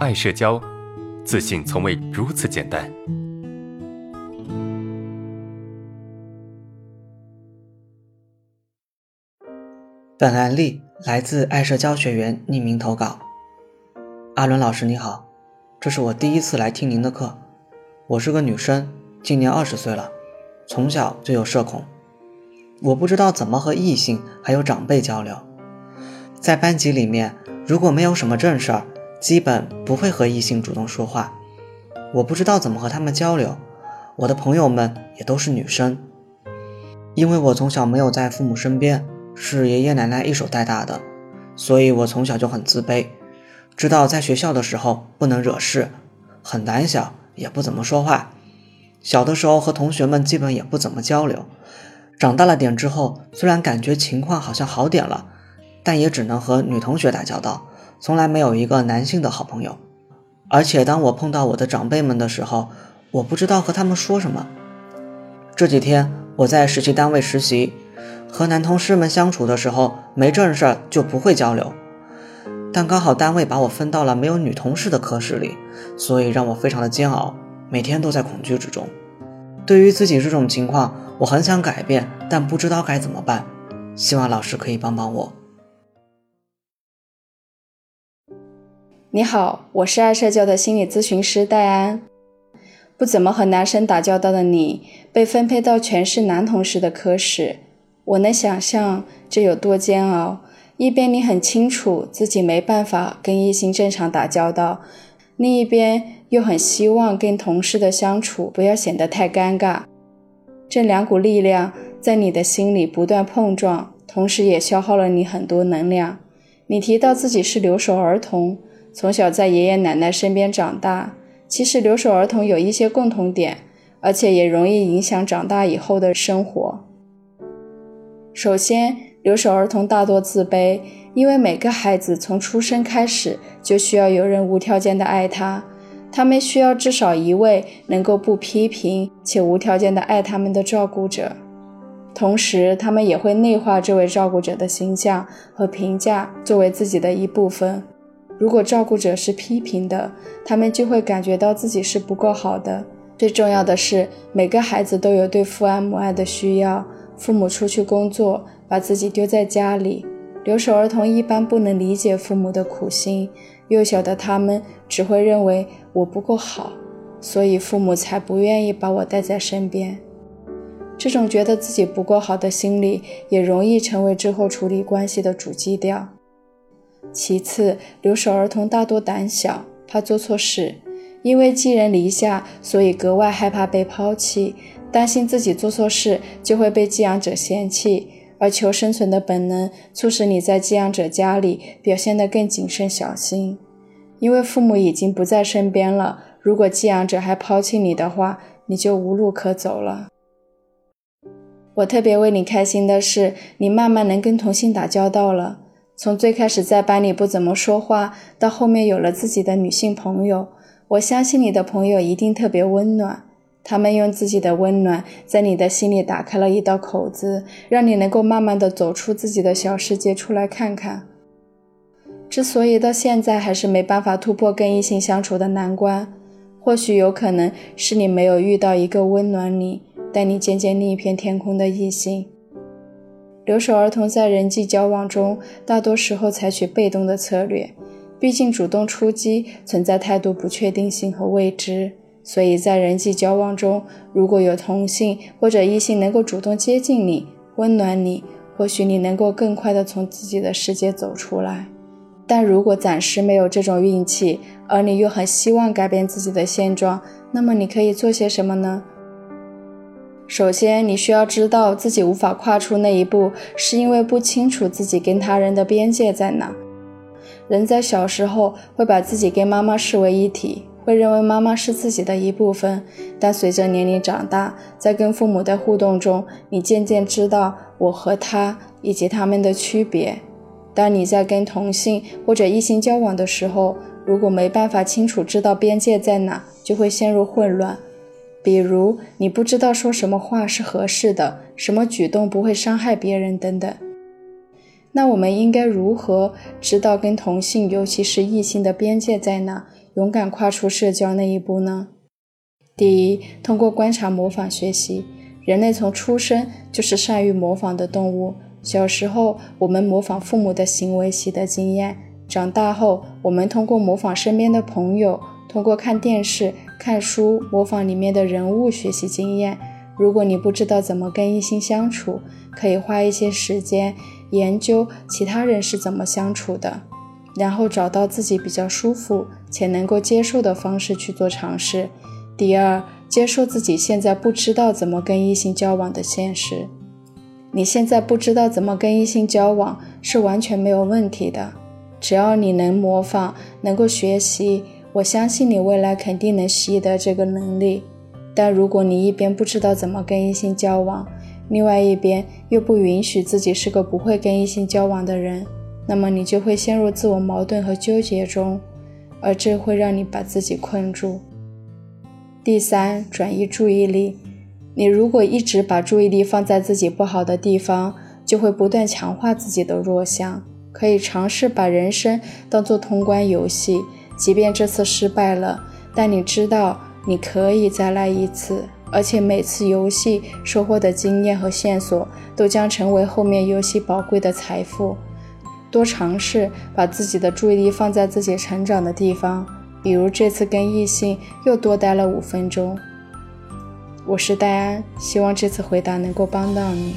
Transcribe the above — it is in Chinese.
爱社交，自信从未如此简单。本案例来自爱社交学员匿名投稿。阿伦老师你好，这是我第一次来听您的课。我是个女生，今年二十岁了，从小就有社恐。我不知道怎么和异性还有长辈交流。在班级里面，如果没有什么正事儿，基本不会和异性主动说话。我不知道怎么和他们交流。我的朋友们也都是女生，因为我从小没有在父母身边。是爷爷奶奶一手带大的，所以我从小就很自卑，知道在学校的时候不能惹事，很胆小，也不怎么说话。小的时候和同学们基本也不怎么交流。长大了点之后，虽然感觉情况好像好点了，但也只能和女同学打交道，从来没有一个男性的好朋友。而且当我碰到我的长辈们的时候，我不知道和他们说什么。这几天我在实习单位实习。和男同事们相处的时候，没正事儿就不会交流。但刚好单位把我分到了没有女同事的科室里，所以让我非常的煎熬，每天都在恐惧之中。对于自己这种情况，我很想改变，但不知道该怎么办。希望老师可以帮帮我。你好，我是爱社交的心理咨询师戴安。不怎么和男生打交道的你，被分配到全是男同事的科室。我能想象这有多煎熬。一边你很清楚自己没办法跟异性正常打交道，另一边又很希望跟同事的相处不要显得太尴尬。这两股力量在你的心里不断碰撞，同时也消耗了你很多能量。你提到自己是留守儿童，从小在爷爷奶奶身边长大。其实留守儿童有一些共同点，而且也容易影响长大以后的生活。首先，留守儿童大多自卑，因为每个孩子从出生开始就需要有人无条件的爱他，他们需要至少一位能够不批评且无条件的爱他们的照顾者。同时，他们也会内化这位照顾者的形象和评价作为自己的一部分。如果照顾者是批评的，他们就会感觉到自己是不够好的。最重要的是，每个孩子都有对父爱母爱的需要。父母出去工作，把自己丢在家里。留守儿童一般不能理解父母的苦心，幼小的他们只会认为我不够好，所以父母才不愿意把我带在身边。这种觉得自己不够好的心理，也容易成为之后处理关系的主基调。其次，留守儿童大多胆小，怕做错事，因为寄人篱下，所以格外害怕被抛弃。担心自己做错事就会被寄养者嫌弃，而求生存的本能促使你在寄养者家里表现得更谨慎小心。因为父母已经不在身边了，如果寄养者还抛弃你的话，你就无路可走了。我特别为你开心的是，你慢慢能跟同性打交道了。从最开始在班里不怎么说话，到后面有了自己的女性朋友，我相信你的朋友一定特别温暖。他们用自己的温暖，在你的心里打开了一道口子，让你能够慢慢的走出自己的小世界，出来看看。之所以到现在还是没办法突破跟异性相处的难关，或许有可能是你没有遇到一个温暖你、带你见见另一片天空的异性。留守儿童在人际交往中，大多时候采取被动的策略，毕竟主动出击存在太多不确定性和未知。所以在人际交往中，如果有同性或者异性能够主动接近你、温暖你，或许你能够更快地从自己的世界走出来。但如果暂时没有这种运气，而你又很希望改变自己的现状，那么你可以做些什么呢？首先，你需要知道自己无法跨出那一步，是因为不清楚自己跟他人的边界在哪。人在小时候会把自己跟妈妈视为一体。会认为妈妈是自己的一部分，但随着年龄长大，在跟父母的互动中，你渐渐知道我和他以及他们的区别。当你在跟同性或者异性交往的时候，如果没办法清楚知道边界在哪，就会陷入混乱。比如，你不知道说什么话是合适的，什么举动不会伤害别人等等。那我们应该如何知道跟同性，尤其是异性的边界在哪？勇敢跨出社交那一步呢？第一，通过观察模仿学习。人类从出生就是善于模仿的动物。小时候，我们模仿父母的行为习得经验；长大后，我们通过模仿身边的朋友，通过看电视、看书，模仿里面的人物学习经验。如果你不知道怎么跟异性相处，可以花一些时间研究其他人是怎么相处的，然后找到自己比较舒服且能够接受的方式去做尝试。第二，接受自己现在不知道怎么跟异性交往的现实。你现在不知道怎么跟异性交往是完全没有问题的，只要你能模仿，能够学习，我相信你未来肯定能习得这个能力。但如果你一边不知道怎么跟异性交往，另外一边又不允许自己是个不会跟异性交往的人，那么你就会陷入自我矛盾和纠结中，而这会让你把自己困住。第三，转移注意力。你如果一直把注意力放在自己不好的地方，就会不断强化自己的弱项。可以尝试把人生当做通关游戏，即便这次失败了，但你知道你可以再来一次，而且每次游戏收获的经验和线索都将成为后面游戏宝贵的财富。多尝试把自己的注意力放在自己成长的地方。比如这次跟异性又多待了五分钟。我是戴安，希望这次回答能够帮到你。